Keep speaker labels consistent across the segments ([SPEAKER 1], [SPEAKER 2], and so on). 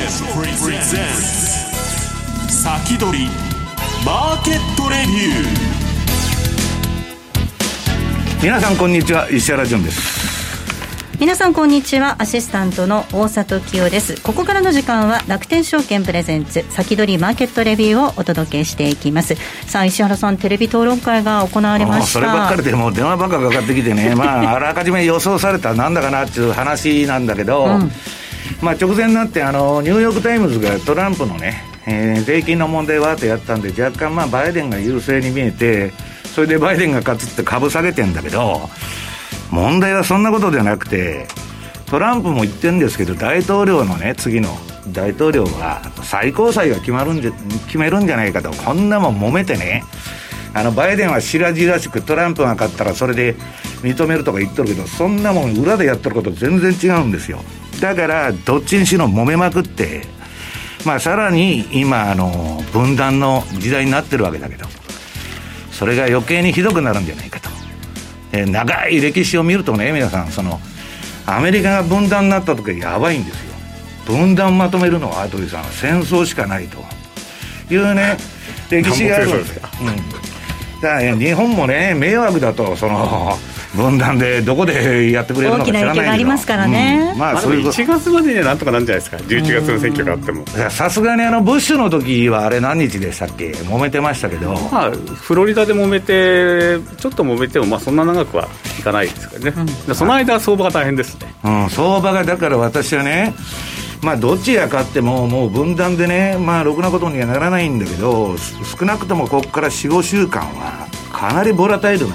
[SPEAKER 1] プレゼンツ先取りマーケットレビュー
[SPEAKER 2] 皆さんこんにちは石原潤です。
[SPEAKER 3] 皆さんこんにちはアシスタントの大里清です。ここからの時間は楽天証券プレゼンツ先取りマーケットレビューをお届けしていきます。さあ石原さんテレビ討論会が行われました。
[SPEAKER 2] そればっかりでもう電話ばっかかかってきてね。まああらかじめ予想されたなんだかなっていう話なんだけど、うんまあ、直前になってあのニューヨーク・タイムズがトランプのね、えー、税金の問題はってやったんで若干まあバイデンが優勢に見えてそれでバイデンが勝つって株下げてんだけど問題はそんなことではなくて、トランプも言ってるんですけど、大統領のね、次の大統領は、最高裁が決まるんじゃ決めるんじゃないかと、こんなもん揉めてね、あのバイデンは白々しくトランプが勝ったらそれで認めるとか言っとるけど、そんなもん裏でやってること全然違うんですよ。だから、どっちにしろ揉めまくって、まあ、さらに今、あの、分断の時代になってるわけだけど、それが余計にひどくなるんじゃないかと。えー、長い歴史を見るとね皆さんそのアメリカが分断になった時はやばいんですよ。分断まとめるのは羽鳥さん戦争しかないと。いうね歴史がある。んですよ、うん、だから日本もね迷惑だとその分断でどこでやってくれるのか知らないけど大きな影響がありますから
[SPEAKER 3] ね、
[SPEAKER 4] うん、まあそういう1月までにはなんとかなんじゃないですか。11月の選挙があっても。
[SPEAKER 2] さすがにあのブッシュの時はあれ何日でしたっけ？揉めてましたけど。
[SPEAKER 4] まあフロリダで揉めてちょっと揉めてもまあそんな長くはいかないですからね、うん、その間は相場が大変ですね、
[SPEAKER 2] うん、相場がだから私はねまあ、どっちが勝っても、もう分断でね、まあ、ろくなことにはならないんだけど、少なくともここから4、5週間は、かなりボラタイルな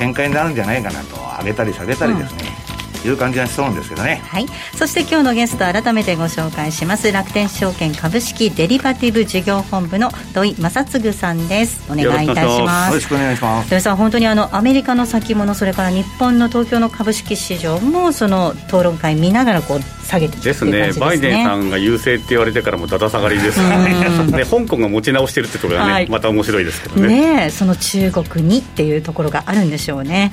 [SPEAKER 2] 展開になるんじゃないかなと上げたり下げたりですね、うん、いう感じがしそうなんですけどね。
[SPEAKER 3] はい。そして今日のゲスト改めてご紹介します。楽天証券株式デリバティブ事業本部の土井正嗣さんです。お願いいたします。
[SPEAKER 2] よろしくお願いします。
[SPEAKER 3] 土井さん本当にあのアメリカの先物それから日本の東京の株式市場もその討論会見ながらこう下げてきて
[SPEAKER 4] ですね。バイデンさんが優勢って言われてからもだだ下がりです。からね香港が持ち直してるってところがね、はい、また面白いですけどね。
[SPEAKER 3] ねその中国にっていうところがあるんでしょうね、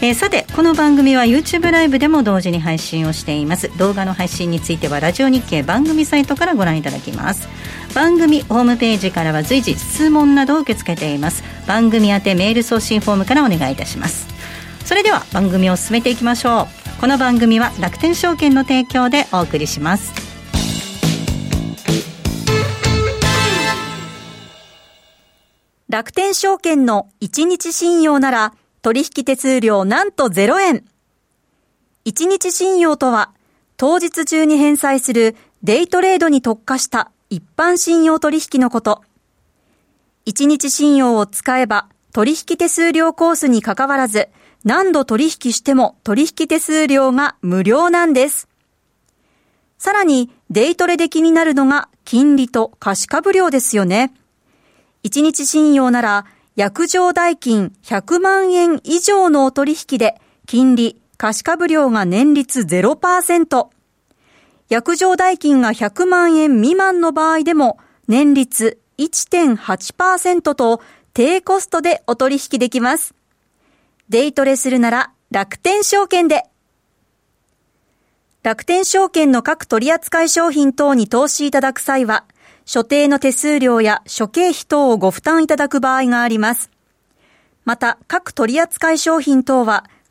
[SPEAKER 3] えー、さてこの番組は YouTube ライブででも同時に配信をしています。動画の配信についてはラジオ日経番組サイトからご覧いただきます。番組ホームページからは随時質問などを受け付けています。番組宛てメール送信フォームからお願いいたします。それでは番組を進めていきましょう。この番組は楽天証券の提供でお送りします。楽天証券の1日信用なら取引手数料なんと0円。1日信用とは当日中に返済するデイトレードに特化した一般信用取引のこと。1日信用を使えば取引手数料コースにかかわらず何度取引しても取引手数料が無料なんです。さらに、デイトレで気になるのが金利と貸株料ですよね。1日信用なら、約定代金100万円以上のお取引で、金利、貸株料が年率0%。約定代金が100万円未満の場合でも、年率1.8%と低コストでお取引できます。デイトレするなら楽天証券で。楽天証券の各取扱商品等に投資いただく際は、所定の手数料や諸経費等をご負担いただく場合があります。また、各取扱商品等は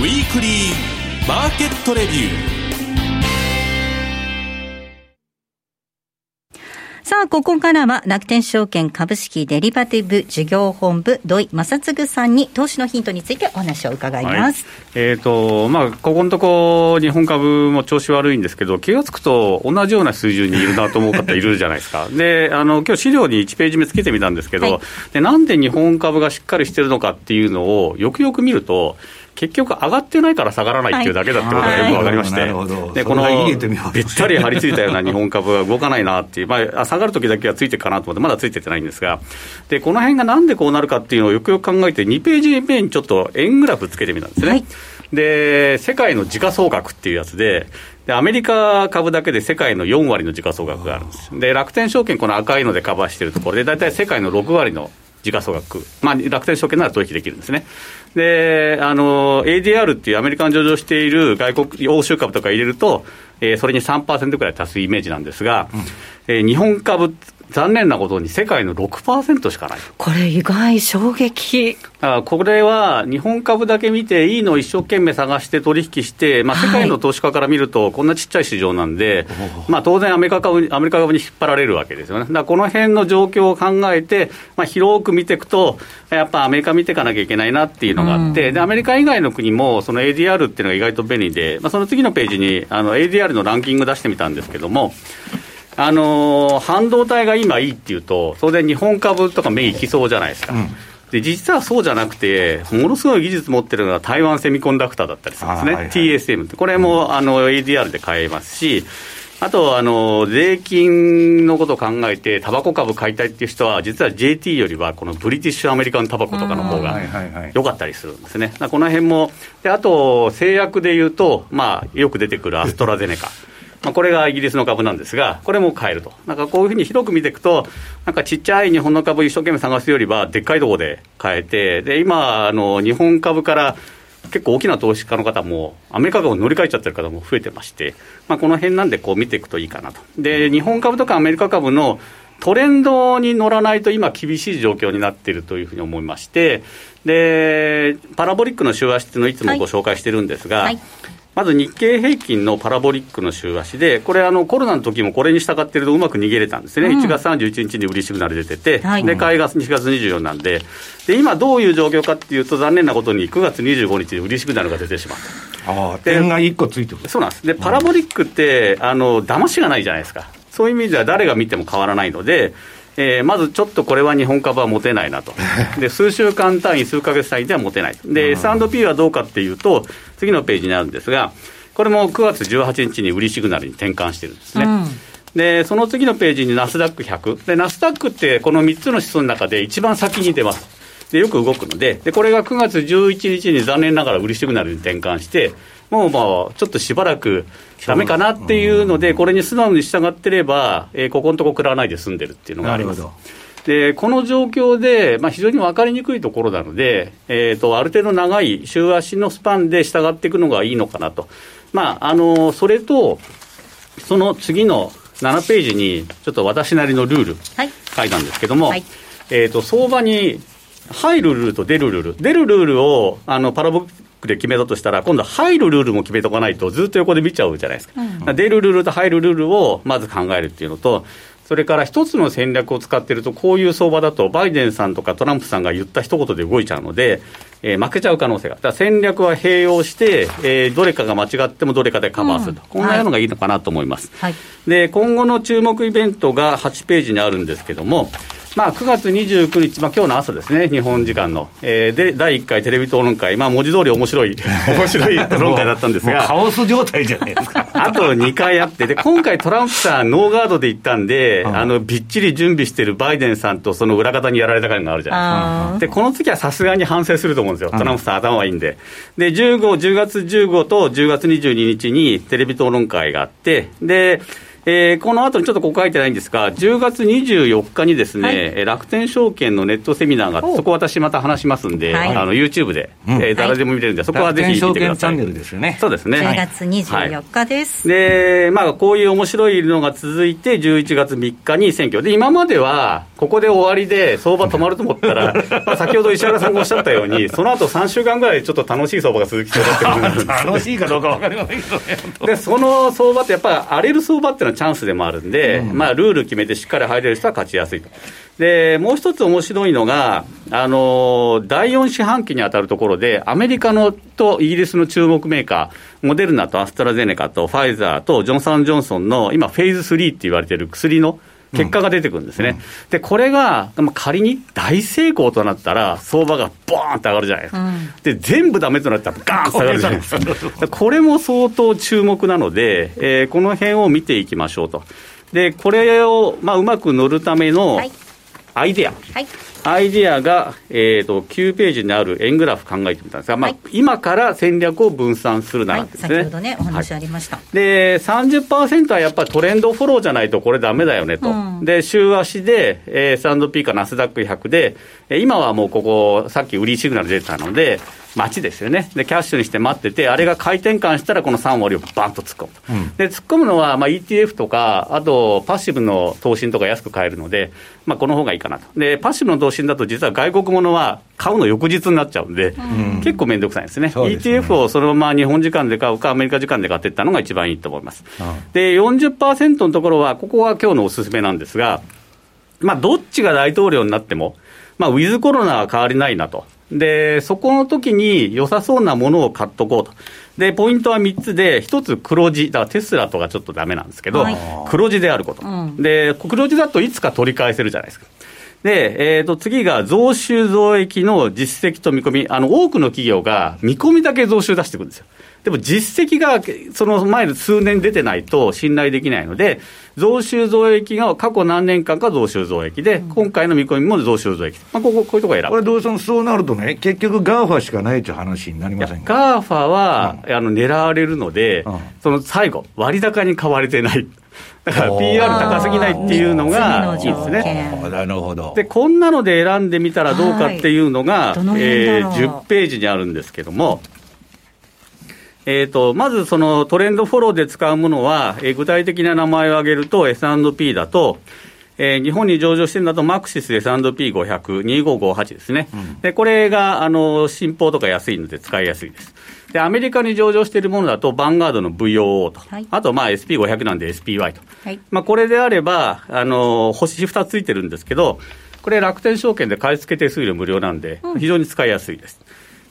[SPEAKER 1] ウィークリーマーケットレビュー。
[SPEAKER 3] さあ、ここからは楽天証券株式デリバティブ事業本部土井正嗣さんに投資のヒントについてお話を伺います。
[SPEAKER 4] はい、えっ、ー、と、まあ、ここのとこ日本株も調子悪いんですけど、気が付くと同じような水準にいるなと思う方いるじゃないですか。で、あの、今日資料に1ページ目つけてみたんですけど、はい、で、なんで日本株がしっかりしてるのかっていうのをよくよく見ると、結局上がってないから下がらないっていうだけだってことがよく分かりまして、
[SPEAKER 2] はい、
[SPEAKER 4] でこのべったり張り付いたような日本株が動かないなっていう、まあ、下がるときだけはついていくかなと思って、まだついててないんですが、でこの辺がなんでこうなるかっていうのをよくよく考えて、2ページ目にちょっと円グラフつけてみたんですね。はい、で世界の時価総額っていうやつで。で、アメリカ株だけで世界の4割の時価総額があるんですで、楽天証券、この赤いのでカバーしているところで、大体世界の6割の時価総額、まあ、楽天証券なら取引できるんですね。で、あの、ADR っていうアメリカン上場している外国、欧州株とか入れると、えー、それに3%くらい足すイメージなんですが、うん、えー、日本株残念なことに世界の6%しかない。
[SPEAKER 5] これ、意外、衝撃。
[SPEAKER 4] あこれは日本株だけ見て、いいのを一生懸命探して取引して、まあ、世界の投資家から見ると、こんなちっちゃい市場なんで、はい、まあ、当然アメリカ株、アメリカ株に引っ張られるわけですよね。だこの辺の状況を考えて、まあ、広く見ていくと、やっぱアメリカ見ていかなきゃいけないなっていうのがあって、うん、でアメリカ以外の国も、その ADR っていうのが意外と便利で、まあ、その次のページにあの ADR のランキング出してみたんですけども、あのー、半導体が今いいっていうと、当然日本株とか目いきそうじゃないですか。うんで実はそうじゃなくて、ものすごい技術持ってるのが台湾セミコンダクターだったりするんですね、はいはい、TSM って、これもあの ADR で買えますし、あとあの税金のことを考えて、タバコ株買いたいっていう人は、実は JT よりは、このブリティッシュアメリカンタバコとかの方が良かったりするんですね。この辺もであと、製薬でいうと、まあ、よく出てくるアストラゼネカ。まあ、これがイギリスの株なんですが、これも買えると、なんかこういうふうに広く見ていくと、なんかちっちゃい日本の株一生懸命探すよりは、でっかいところで買えて、で今あの、日本株から結構大きな投資家の方も、アメリカ株を乗り換えちゃってる方も増えてまして、まあ、この辺なんでこう見ていくといいかなと。で日本株とかアメリカ株のトレンドに乗らないと今、厳しい状況になっているというふうに思いまして、でパラボリックの週足っていうのをいつもご紹介してるんですが、はい。はい。まず日経平均のパラボリックの週足で、これあの、コロナの時もこれに従っているとうまく逃げれたんですね、うん、1月31日に売りシグナル出てて、はい、で買いが2月24なんで。で、今、どういう状況かっていうと、残念なことに9月25日に売りシグナルが出てしまった。
[SPEAKER 2] あ点が1個ついてる
[SPEAKER 4] そうなんです。でパラボリックって、あの騙しがないじゃないですか、そういう意味では誰が見ても変わらないので、えー、まずちょっとこれは日本株は持てないなと、で数週間単位、数か月単位では持てない、で S&P はどうかっていうと、次のページにあるんですが、これも9月18日に売りシグナルに転換してるんですね。うんで、その次のページにナスダック100。で、ナスダックってこの3つの指数の中で一番先に出ます。で、よく動くので、で、これが9月11日に残念ながら売りシグナルに転換して、もうまあ、ちょっとしばらくだめかなっていうので、これに素直に従ってれば、えー、ここのとこ食らわないで済んでるっていうのがあります。でこの状況で、まあ、非常に分かりにくいところなので、えーと、ある程度長い週足のスパンで従っていくのがいいのかなと、まあ、あのそれと、その次の7ページに、ちょっと私なりのルール、書いたんですけども、はい、えーと、相場に入るルールと出るルール、出るルールをあのパラボックで決めたとしたら、今度は入るルールも決めとかないと、ずっと横で見ちゃうじゃないですか、うん、出るルールと入るルールをまず考えるっていうのと、それから一つの戦略を使ってると、こういう相場だと、バイデンさんとかトランプさんが言った一言で動いちゃうので、えー、負けちゃう可能性が。だ戦略は併用して、えー、どれかが間違ってもどれかでカバーすると、うん、こんなのがいいのかなと思います。はい、で、今後の注目イベントが8ページにあるんですけども、まあ、9月29日、まあ今日の朝ですね、日本時間の、えー、で第1回テレビ討論会、まあ、文字通り面白い、面白い討論会だったんですが、
[SPEAKER 2] カオス状態じゃないですか。
[SPEAKER 4] あと2回あって、で今回、トランプさん、ノーガードで行ったんで、あのびっちり準備してるバイデンさんとその裏方にやられた感があるじゃないですか。で、この次はさすがに反省すると思うんですよ、トランプさん、頭はいいんで。で、15、10月15と10月22日にテレビ討論会があって、で、えー、この後にちょっとここ書いてないんですが、10月24日にですね、はい、楽天証券のネットセミナーがあって、そこ私また話しますんで、はい、あの YouTube で、うん、えー、誰でも見れるんで、そこはぜひ見てください。チャンネルですよね。そうですね。10
[SPEAKER 5] 月24日です。
[SPEAKER 4] はい、で、まあ、こういう面白いのが続いて、11月3日に選挙。で、今までは、ここで終わりで相場止まると思ったら、まあ先ほど石原さんがおっしゃったように、その後3週間ぐらいちょっと楽しい相場が続きそうだって
[SPEAKER 2] 楽しいかどうか分かりませんけどね。
[SPEAKER 4] で、その相場ってやっぱり荒れる相場っていうのはチャンスでもあるんで、で、うん、まあ、ルール決めてしっかり入れる人は勝ちやすいと。で、もう一つ面白いのが、あの、第4四半期に当たるところで、アメリカのとイギリスの注目メーカー、モデルナとアストラゼネカとファイザーとジョンソン・ジョンソンの今、フェーズ3って言われてる薬の結果が出てくるんですね。で、これが、まあ、仮に大成功となったら、相場がボーンって上がるじゃないですか。で、全部ダメとなったらガーンと下がるじゃないですか。これも相当注目なので、えー、この辺を見ていきましょうと。で、これを、まあ、うまく乗るためのアイデア。はい。アイディアが、えーと、9ページにある円グラフ考えてみたんですが、まあ、今から戦略を分散するならですね、
[SPEAKER 5] はい、先ほどね、お話ありました。はい、
[SPEAKER 4] で、30%はやっぱりトレンドフォローじゃないとこれだめだよねと、うん、で週足で、えー、S&P かナスダック100で、今はもうここ、さっき売りシグナル出てたので、待ちですよね、でキャッシュにして待ってて、あれが回転換したら、この3割をバンと突っ込むと、うん、で突っ込むのは、まあ、ETF とか、あとパッシブの投信とか安く買えるので、まあ、この方がいいかなと、でパッシブの投信だと、実は外国ものは買うの翌日になっちゃうんで、うん、結構面倒くさいですね、ETF をそのまま日本時間で買うか、アメリカ時間で買っていったのが一番いいと思います。うん、で40%のところは、ここは今日のおすすめなんですが、まあ、どっちが大統領になっても、まあ、ウィズコロナは変わりないなと。で、そこの時に良さそうなものを買っとこうと。で、ポイントは3つで、1つ黒字、だからテスラとかちょっとだめなんですけど、はい、黒字であること、うん、で、黒字だといつか取り返せるじゃないですか。で、えー、と次が増収増益の実績と見込み、あの多くの企業が見込みだけ増収出してくるんですよ。でも実績がその前の数年出てないと信頼できないので、増収増益が過去何年間か増収増益で、うん、今回の見込みも増収増益、まあ、こここういうとこ選ぶ。
[SPEAKER 2] これ、土居さん、そうなるとね、結局、 GAFA しかないという話になりません
[SPEAKER 4] GAFA は、うん、あの狙われるので、うん、その最後、割高に買われてない。だから PR 高すぎないっていうのがいいですね。
[SPEAKER 2] なるほど。
[SPEAKER 4] で、こんなので選んでみたらどうかっていうのが、はい、えー、10ページにあるんですけども、えーと、まずそのトレンドフォローで使うものは、えー、具体的な名前を挙げると、S&P だと、えー、日本に上場してるんだと、マクシス S&P500、2558ですね、うん、でこれがあの新報とか安いので使いやすいです。で、アメリカに上場しているものだと、バンガードの VOO と、はい、あとまあ SP500 なんで SPY と、はい、まあ、これであれば、あの星2つついてるんですけど、これ、楽天証券で買い付け手数料無料なんで、非常に使いやすいです。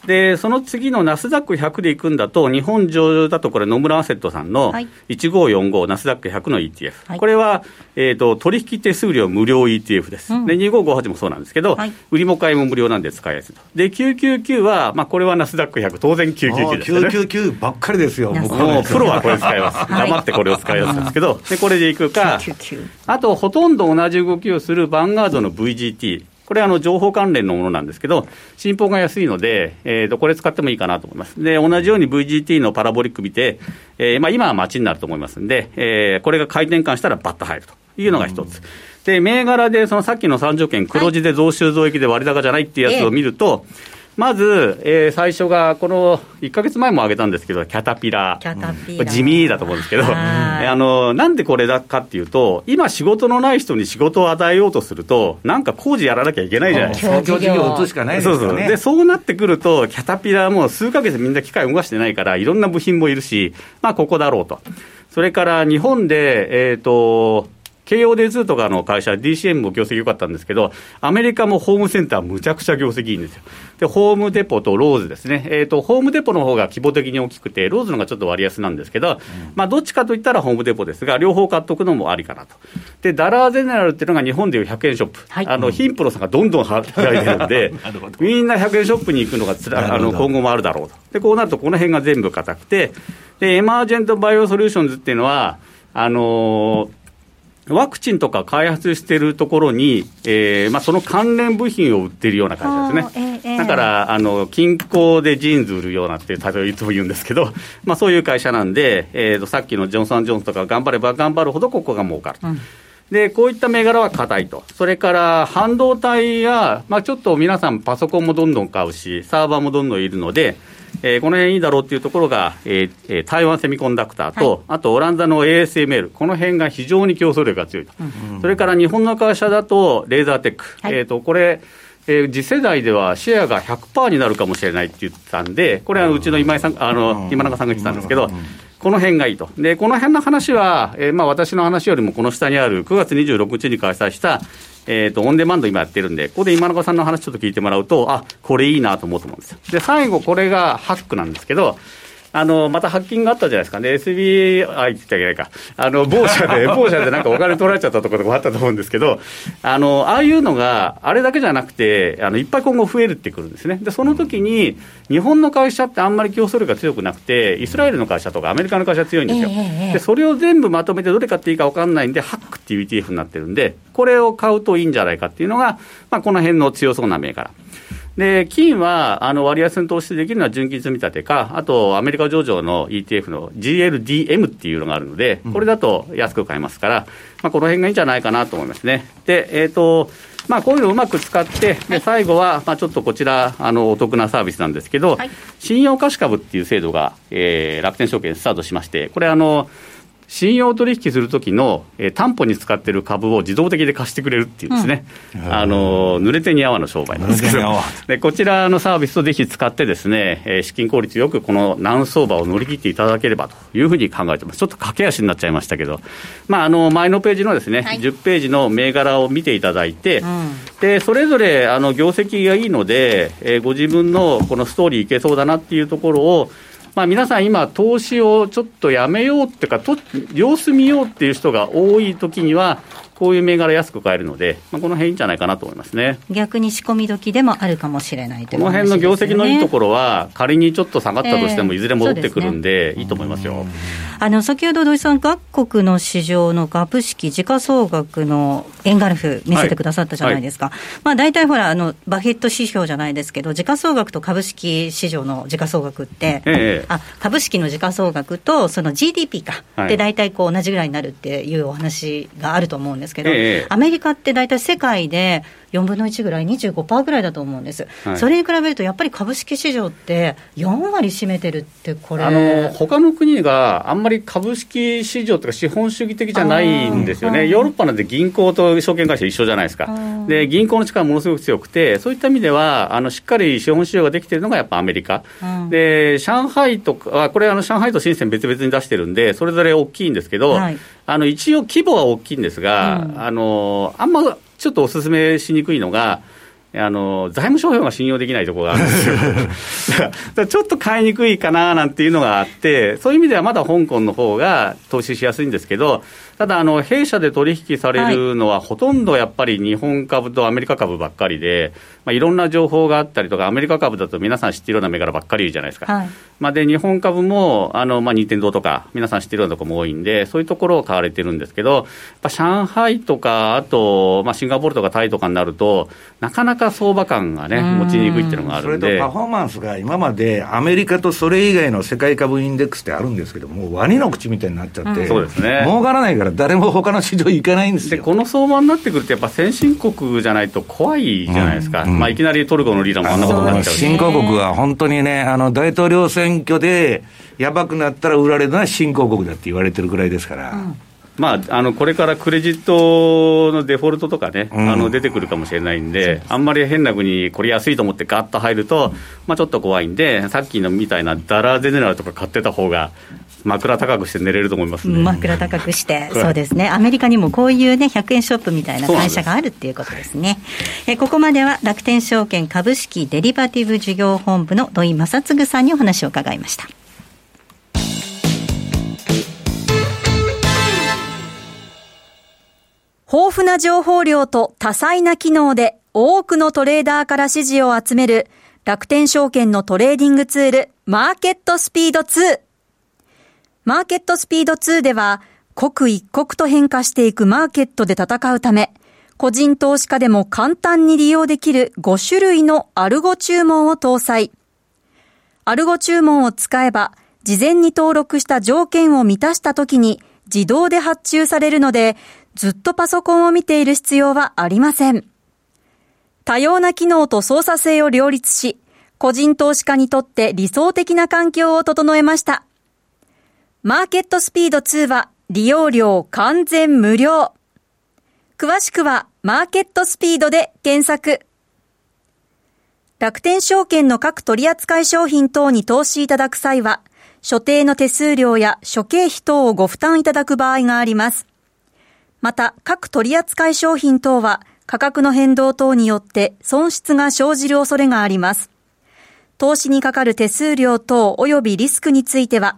[SPEAKER 4] うんで、その次のナスダック100でいくんだと、日本上場だとこれ、野村アセットさんの1545、ナスダック100の ETF、はい、これは、えーと、取引手数料無料 ETF です、うん、で2558もそうなんですけど、はい、売りも買いも無料なんで使いやすい。と、で999は、まあ、これはナスダック100、当然999ですよね。
[SPEAKER 2] 999ばっかりですよ、
[SPEAKER 4] 僕もプロはこれ使います、黙ってこれを使いやす。いんですけど、でこれでいくか、あとほとんど同じ動きをするヴァンガードの VGT。これはあの情報関連のものなんですけど、信報が安いので、えー、とこれ使ってもいいかなと思います。で、同じように VGT のパラボリック見て、えーまあ、今は待ちになると思いますんで、えー、これが回転換したらバッと入るというのが一つ。で、銘柄でそのさっきの3条件、黒字で増収増益で割高じゃないっていうやつを見ると、はいまず、えー、最初が、この1か月前も挙げたんですけど、キャタピラ
[SPEAKER 5] キャタピラ
[SPEAKER 4] 地味だと思うんですけど、あのなんでこれだかっていうと、今、仕事のない人に仕事を与えようとすると、なんか工事やらなきゃいけないじゃないですか。
[SPEAKER 2] 事業しかないですよね。そうそう
[SPEAKER 4] でそうなってくると、キャタピラも数か月みんな機械動かしてないから、いろんな部品もいるし、まあ、ここだろうと。それから日本で、えっ、ー、と、京王電通とかの会社、DCM も業績良かったんですけど、アメリカもホームセンター、むちゃくちゃ業績いいんですよ。で、ホームデポとローズですね。えっ、ー、と、ホームデポの方が規模的に大きくて、ローズの方がちょっと割安なんですけど、うん、まあ、どっちかといったらホームデポですが、両方買っとくのもありかなと。で、ダラーゼネラルっていうのが日本でいう100円ショップ。はい、あの、貧富の差がどんどん開いてるんで、みんな100円ショップに行くのがつらあの今後もあるだろうと。で、こうなるとこの辺が全部硬くて、で、エマージェントバイオソリューションズっていうのは、あのーワクチンとか開発しているところに、えーまあ、その関連部品を売ってるような会社ですね。えー、だからあの、金鉱でジーンズ売るようなって、例えばいつも言うんですけど、まあ、そういう会社なんで、えーと、さっきのジョンソン・ジョンソンとか頑張れば頑張るほどここが儲かる。うんで、こういった銘柄は硬いと。それから半導体や、まあ、ちょっと皆さんパソコンもどんどん買うし、サーバーもどんどんいるので、えー、この辺いいだろうっていうところが、えー、台湾セミコンダクターと、はい、あとオランダの ASML、この辺が非常に競争力が強いと、うん、それから日本の会社だと、レーザーテック、はい、えーと、これ、えー、次世代ではシェアが100%になるかもしれないって言ってたんで、これはうちの今井さん、あの今永さんが言ってたんですけど、この辺がいいと。で、この辺の話は、えー、まあ私の話よりもこの下にある9月26日に開催した、えーと、オンデマンド今やってるんで、ここで今中さんの話ちょっと聞いてもらうと、あこれいいなと思うと思うんですよ。で、最後、これがハックなんですけど、あの、またハッキングがあったじゃないですかね。SBI って言っか。あの、某社で、某社でなんかお金取られちゃったところとかあったと思うんですけど、あの、ああいうのが、あれだけじゃなくて、あの、いっぱい今後増えるってくるんですね。で、その時に、日本の会社ってあんまり競争力が強くなくて、イスラエルの会社とかアメリカの会社強いんですよ。
[SPEAKER 5] ええ
[SPEAKER 4] で、それを全部まとめてどれ買っていいか分かんないんで、ハックっていう ETF になってるんで、これを買うといいんじゃないかっていうのが、まあ、この辺の強そうな銘柄。で、金は、あの、割安に投資できるのは純金積み立てか、あと、アメリカ上場の ETF の GLDM っていうのがあるので、これだと安く買えますから、まあ、この辺がいいんじゃないかなと思いますね。で、えっ、と、まあ、こういうのをうまく使って、で、最後は、まあ、ちょっとこちら、あの、お得なサービスなんですけど、
[SPEAKER 5] はい。
[SPEAKER 4] 信用貸し株っていう制度が、えー楽天証券スタートしまして、これあの、信用取引するときの、えー担保に使ってる株を自動的で貸してくれるっていうですね、あの濡れてに泡の商売なんですけど。
[SPEAKER 2] 濡れてに泡、
[SPEAKER 4] でこちらのサービスをぜひ使ってですね、えー資金効率よくこの難相場を乗り切っていただければというふうに考えてます。ちょっと駆け足になっちゃいましたけど、まあ、あの前のページのですね、
[SPEAKER 5] はい。
[SPEAKER 4] 10ページの銘柄を見ていただいて、
[SPEAKER 5] ん。
[SPEAKER 4] でそれぞれあの業績がいいので、えーご自分のこのストーリーいけそうだなっていうところを、まあ、皆さん、今、投資をちょっとやめようっていうかと、様子見ようっていう人が多い時には、こういう銘柄安く買えるので、まあ、この辺いいんじゃないかなと思いますね。
[SPEAKER 5] 逆に仕込み時でもあるかもしれないという
[SPEAKER 4] この辺の業績のいいと
[SPEAKER 5] ろ。
[SPEAKER 4] ころは、仮にちょっと下がったとしても、
[SPEAKER 5] ええ
[SPEAKER 4] いずれ戻ってくるんで、いいと思いますよ。
[SPEAKER 5] あの先ほど土井さん、各国の市場の株式、時価総額の円グラフ見せてくださったじゃないですか、まあ、大体ほらあの、バフェット指標じゃないですけど、時価総額と株式市場の時価総額って、
[SPEAKER 4] ええ。
[SPEAKER 5] あ株式の時価総額とその GDP か、
[SPEAKER 4] はい。
[SPEAKER 5] で大体こう同じぐらいになるっていうお話があると思うんですけど、
[SPEAKER 4] ええ。
[SPEAKER 5] アメリカって大体世界で4分の1ぐらい、25%ぐらいだと思うんです、
[SPEAKER 4] はい。
[SPEAKER 5] それに比べるとやっぱり株式市場って4割占めてるって、これ。
[SPEAKER 4] あの他の国があんまり株式市場とか資本主義的じゃないんですよね、ヨーロッパなんて銀行と証券会社一緒じゃないですか。
[SPEAKER 5] ー、
[SPEAKER 4] で銀行の力ものすごく強くて、そういった意味では、あのしっかり資本市場ができているのがやっぱアメリカ、
[SPEAKER 5] うん。
[SPEAKER 4] で上海とか、あこれ、あの上海と深セン別々に出してるんで、それぞれ大きいんですけど、
[SPEAKER 5] はい。
[SPEAKER 4] あの一応、規模は大きいんですが、
[SPEAKER 5] うん。
[SPEAKER 4] あのあんまちょっとお勧めしにくいのが、あの財務諸表が信用できないところがあるんですよ。だからちょっと買いにくいかななんていうのがあって、そういう意味ではまだ香港の方が投資しやすいんですけど、ただ、あの弊社で取引されるのは、ほとんどやっぱり日本株とアメリカ株ばっかりで、まあ、いろんな情報があったりとか、アメリカ株だと皆さん知っているような銘柄ばっかりじゃないですか。
[SPEAKER 5] はい
[SPEAKER 4] まあ、で日本株も、あのまあ、任天堂とか、皆さん知ってるようなところも多いんで、そういうところを買われてるんですけど、やっぱ上海とか、あと、まあ、シンガポールとかタイとかになると、なかなか相場感がね、
[SPEAKER 5] うん
[SPEAKER 4] 持ちにくいっていうのがあ
[SPEAKER 2] そ
[SPEAKER 4] るんで。
[SPEAKER 2] れとパフォーマンスが今までアメリカとそれ以外の世界株インデックスってあるんですけど、もうワニの口みたいになっちゃって、
[SPEAKER 5] うん
[SPEAKER 4] そうですね
[SPEAKER 2] 儲からないから誰も他の市場行かないんですよ。
[SPEAKER 4] でこの相場になってくると、やっぱ先進国じゃないと怖いじゃないですか、
[SPEAKER 2] うんうん
[SPEAKER 4] まあ、いきなりトルコのリーダーもあんなことになっちゃう。し
[SPEAKER 2] 新興国は本当にね、あの大統領選挙でやばくなったら売られるのは新興国だって言われてるぐらいですから、
[SPEAKER 4] まあ、あのこれからクレジットのデフォルトとかね、
[SPEAKER 2] うん。
[SPEAKER 4] あの出てくるかもしれないんで、あんまり変な国、これ安いと思ってガッと入ると、まあ、ちょっと怖いんで、さっきのみたいなダラーゼネラルとか買ってた方が、枕高くして寝れると思いますね。
[SPEAKER 5] 枕高くして、
[SPEAKER 4] い
[SPEAKER 5] そうですね、アメリカにもこういうね、100円ショップみたいな会社があるっていうことですね。えここまでは楽天証券株式デリバティブ事業本部の土井正嗣さんにお話を伺いました。
[SPEAKER 3] 豊富な情報量と多彩な機能で多くのトレーダーから支持を集める楽天証券のトレーディングツールマーケットスピード2。マーケットスピード2では刻一刻と変化していくマーケットで戦うため個人投資家でも簡単に利用できる5種類のアルゴ注文を搭載。アルゴ注文を使えば、事前に登録した条件を満たした時に自動で発注されるので、ずっとパソコンを見ている必要はありません。多様な機能と操作性を両立し、個人投資家にとって理想的な環境を整えました。マーケットスピード2は利用料完全無料。詳しくはマーケットスピードで検索。楽天証券の各取扱い商品等に投資いただく際は、所定の手数料や諸経費等をご負担いただく場合があります。また、各取扱い商品等は価格の変動等によって損失が生じる恐れがあります。投資にかかる手数料等及びリスクについては、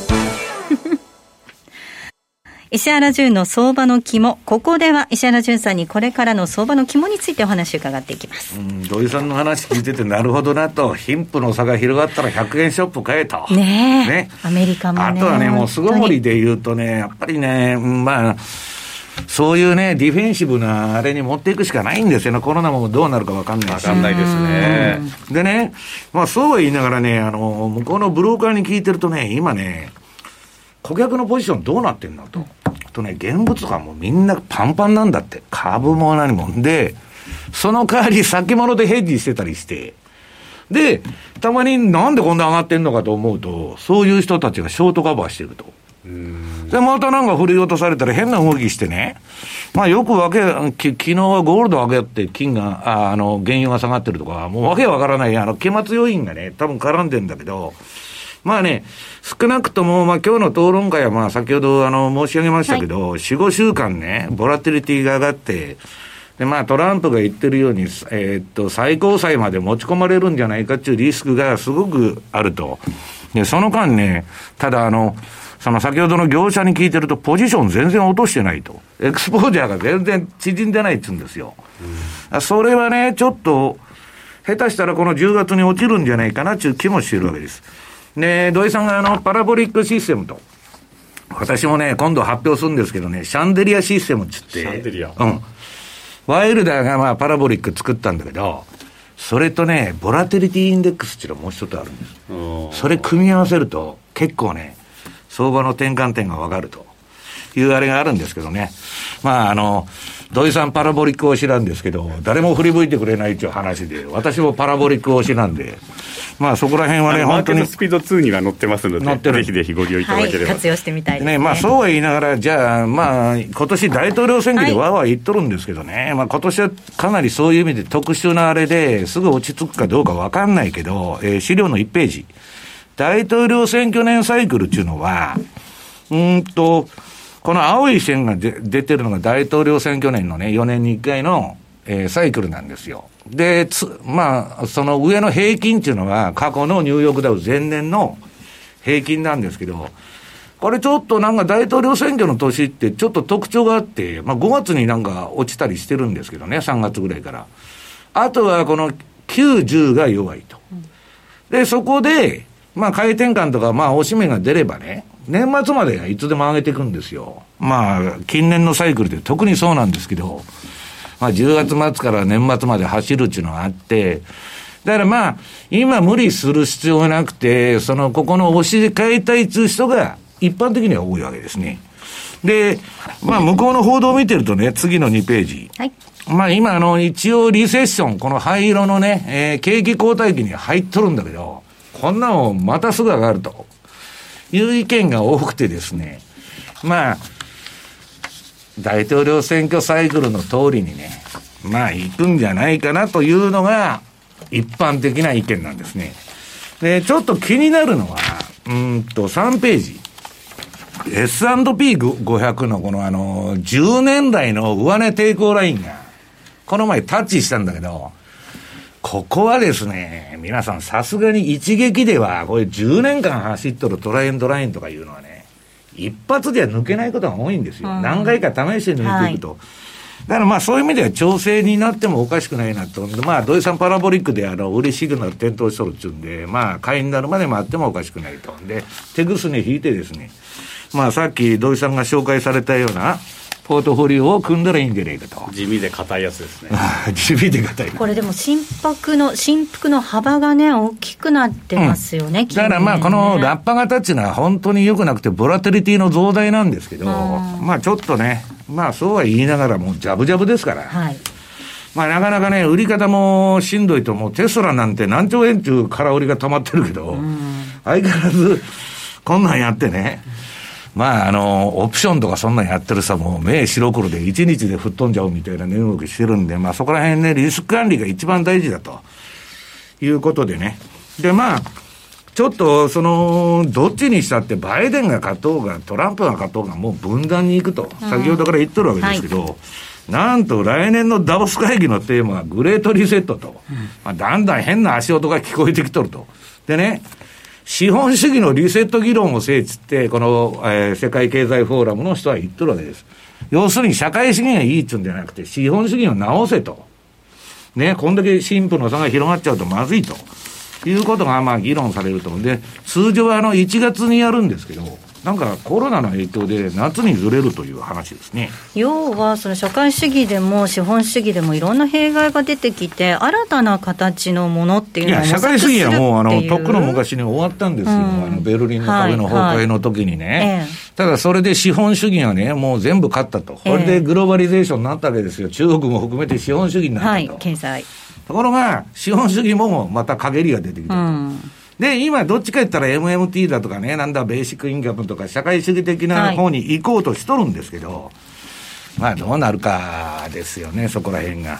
[SPEAKER 5] 石原淳の相場の肝。ここでは石原淳さんにこれからの相場の肝についてお話を伺っていきます。
[SPEAKER 2] うん、土井さんの話聞いててなるほどなと、貧富の差が広がったら100円ショップ買えと。
[SPEAKER 5] ねねアメリカも
[SPEAKER 2] ね。あとはね、もう巣ごもりで言うとね、やっぱりね、まあ、そういうね、ディフェンシブなあれに持っていくしかないんですよね。コロナもどうなるか分かんない
[SPEAKER 4] し。分かんないですね。
[SPEAKER 2] でね、まあそうは言いながらね、あの、向こうのブローカーに聞いてるとね、今ね、顧客のポジションどうなってんのと。とね、現物とかもみんなパンパンなんだって。株も何もん。で、その代わり先物でヘッジしてたりして、で、たまになんでこんな上がってんのかと思うと、そういう人たちがショートカバーしてると。で、またなんか振り落とされたら変な動きしてね。まあよくわけ、き昨日はゴールド上げって金が、ああの、原油が下がってるとか、もうわけわからない、あの、期末要因がね、多分絡んでんだけど、まあね、少なくとも、まあ今日の討論会はまあ先ほどあの申し上げましたけど、はい、4、5週間ね、ボラティリティが上がって、で、まあトランプが言ってるように、えー、っと、最高裁まで持ち込まれるんじゃないかっていうリスクがすごくあると。で、その間ね、ただあの、その先ほどの業者に聞いてると、ポジション全然落としてないと。エクスポージャーが全然縮んでないって言うんですよ。うん、それはね、ちょっと、下手したらこの10月に落ちるんじゃないかなっていう気もしてるわけです。で、土井さんがあの、パラボリックシステムと、私もね、今度発表するんですけどね、シャンデリアシステムっつって、
[SPEAKER 4] シャンデリア？
[SPEAKER 2] うん。ワイルダーがまあパラボリック作ったんだけど、それとね、ボラテリティインデックスっていうのがもう一つあるんです。それ組み合わせると、結構ね、相場の転換点がわかるというあれがあるんですけどね。まあ、あの、土井さんパラボリック推しなんですけど、誰も振り向いてくれないっていう話で、私もパラボリック推しなんで、まあそこら辺はね、
[SPEAKER 4] 本当に。スピード2には乗ってますので、乗ってるぜひぜひご利用いただければ。
[SPEAKER 5] はい、活用してみたいですね。
[SPEAKER 2] ねまあそうは言いながら、じゃあ、まあ、今年大統領選挙でわーわー言っとるんですけどね、はい、まあ今年はかなりそういう意味で特殊なあれですぐ落ち着くかどうかわかんないけど、えー、資料の1ページ。大統領選挙年サイクルっていうのは、うんと、この青い線が出てるのが大統領選挙年のね、4年に1回の、えー、サイクルなんですよ。で、つ、まあ、その上の平均っていうのが過去のニューヨークダウ前年の平均なんですけど、これちょっとなんか大統領選挙の年ってちょっと特徴があって、まあ5月になんか落ちたりしてるんですけどね、3月ぐらいから。あとはこの9、10が弱いと。で、そこで、まあ、買い転換とか、まあ、おしめが出ればね、年末までいつでも上げていくんですよ。まあ、近年のサイクルで特にそうなんですけど、まあ、10月末から年末まで走るっていうのがあって、だからまあ、今無理する必要がなくて、その、ここの押しで買いたいっていう人が、一般的には多いわけですね。で、まあ、向こうの報道を見てるとね、次の2ページ。はい。まあ、今、あの、一応リセッション、この灰色のね、えー、景気後退期に入っとるんだけど、こんなのまたすぐ上がるという意見が多くてですね、まあ、大統領選挙サイクルの通りにね、まあ、行くんじゃないかなというのが、一般的な意見なんですね。で、ちょっと気になるのは、うんと、3ページ。S&P500 のこのあの、10年代の上値抵抗ラインが、この前タッチしたんだけど、ここはですね、皆さんさすがに一撃では、これ10年間走っとるトライエンドラインとかいうのはね、一発では抜けないことが多いんですよ。うん、何回か試して抜いていくと。はいだからまあそういう意味では調整になってもおかしくないなと。まあ土井さんパラボリックであの、売りシグナル点灯しとるっちゅうんで、まあ買いになるまで待ってもおかしくないと。で、手ぐすね引いてですね、まあさっき土井さんが紹介されたような、ポートフォリオを組んだらいいんじゃないかと。
[SPEAKER 4] 地味で硬いやつですね。
[SPEAKER 2] 地味で硬い。
[SPEAKER 5] これでも心拍の振幅の幅がね大きくなってますよね、うん、
[SPEAKER 2] だからまあこのラッパ型っていうのは本当によくなくてボラテリティの増大なんですけど、まあちょっとねまあそうは言いながらもジャブジャブですから、はい、まあなかなかね、売り方もしんどいと、もうテスラなんて何兆円中空売りが溜まってるけど、相変わらず、こんなんやってね、まああの、オプションとかそんなんやってるさ、もう目白黒で1日で吹っ飛んじゃうみたいな値動きしてるんで、まあそこら辺ね、リスク管理が一番大事だと。いうことでね。で、まあ、ちょっと、その、どっちにしたって、バイデンが勝とうが、トランプが勝とうが、もう分断に行くと、先ほどから言ってるわけですけど、はい。なんと来年のダボス会議のテーマはグレートリセットと、まあ、だんだん変な足音が聞こえてきとると。でね、資本主義のリセット議論をせいつって、この、えー、世界経済フォーラムの人は言ってるわけです。要するに社会主義がいいっつうんじゃなくて、資本主義を直せと。ね、こんだけ貧富の差が広がっちゃうとまずいと。いうことが、まあ、議論されるとん。で、通常はあの、1月にやるんですけど、なんかコロナの影響で夏にずれるという話ですね。
[SPEAKER 5] 要はその社会主義でも資本主義でもいろんな弊害が出てきて新たな形のものっていうのは
[SPEAKER 2] 社会主義はもうあのとっくの昔に終わったんですよ、うん、あのベルリンの壁の崩壊の時にね、はい。はい、ただそれで資本主義がねもう全部勝ったと、これでグローバリゼーションになったわけですよ。中国も含めて資本主義になったと、はい、
[SPEAKER 5] 経済。
[SPEAKER 2] ところが資本主義もまた陰りが出てきたと。うんで、今、どっちか言ったら MMT だとかね、なんだ、ベーシックインカムとか、社会主義的な方に行こうとしとるんですけど、はい、まあ、どうなるかですよね、そこら辺が。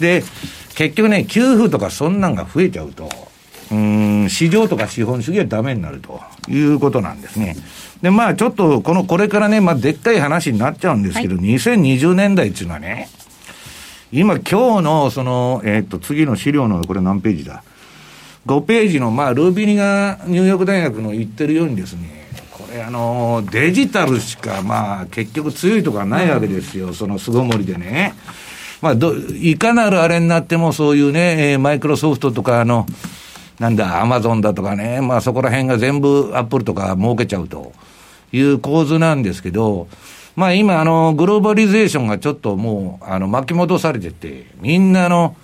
[SPEAKER 2] で、結局ね、給付とかそんなんが増えちゃうと、うん、市場とか資本主義はダメになるということなんですね。で、まあ、ちょっと、この、これからね、まあ、でっかい話になっちゃうんですけど、はい、2020年代っていうのはね、今、今日の、その、えー、っと、次の資料の、これ何ページだ？5ページの、まあ、ルービニがニューヨーク大学の言ってるようにですね、これあの、デジタルしか、まあ、結局強いとかないわけですよ、その巣ごもりでね。まあ、ど、いかなるあれになっても、そういうね、えー、マイクロソフトとか、あの、なんだ、アマゾンだとかね、まあそこら辺が全部アップルとか儲けちゃうという構図なんですけど、まあ今、あの、グローバリゼーションがちょっともう、あの、巻き戻されてて、みんなあの、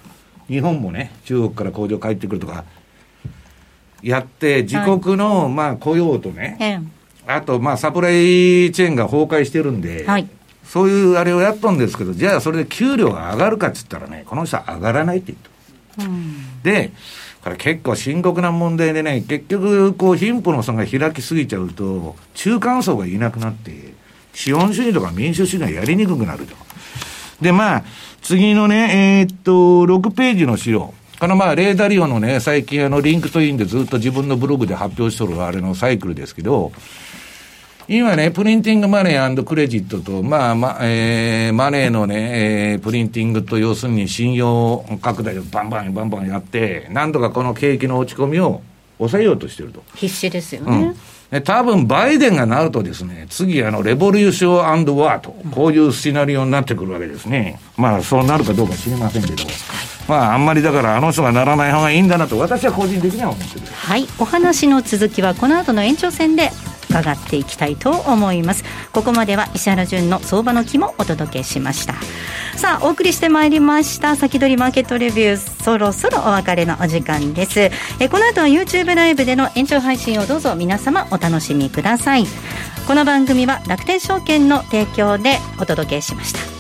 [SPEAKER 2] 日本もね、中国から工場帰ってくるとか、やって、自国の、まあ、雇用とね、あと、まあ、サプライチェーンが崩壊してるんで、はい、そういうあれをやっとんですけど、じゃあそれで給料が上がるかっつったらね、この人は上がらないって言うと。うん、で、これ結構深刻な問題でね、結局、こう、貧富の差が開きすぎちゃうと、中間層がいなくなって、資本主義とか民主主義がやりにくくなると。で、まあ、次のね、えー、っと、6ページの資料。このまあ、レイ・ダリオのね、最近あの、 LinkedIn でずっと自分のブログで発表しとるあれのサイクルですけど、今ね、プリンティングマネークレジットと、まあ、ま、えー、マネーのね、えー、プリンティングと要するに信用拡大をバンバンバンバンやって、なんとかこの景気の落ち込みを抑えようとしてると。
[SPEAKER 5] 必死ですよね。
[SPEAKER 2] うん、多分バイデンがなるとですね、次、あの、レボリューションワーと、こういうシナリオになってくるわけですね。まあ、そうなるかどうか知りませんけど。まあ、あんまりだから、あの人がならない方がいいんだなと、私は個人的には思ってる。
[SPEAKER 5] はい、お話の続きは、この後の延長戦で伺っていきたいと思います。ここまでは石原潤の相場の木もお届けしました。さあお送りしてまいりました。先取りマーケットレビューそろそろお別れのお時間です。えこの後は YouTube ライブでの延長配信をどうぞ皆様お楽しみください。この番組は楽天証券の提供でお届けしました。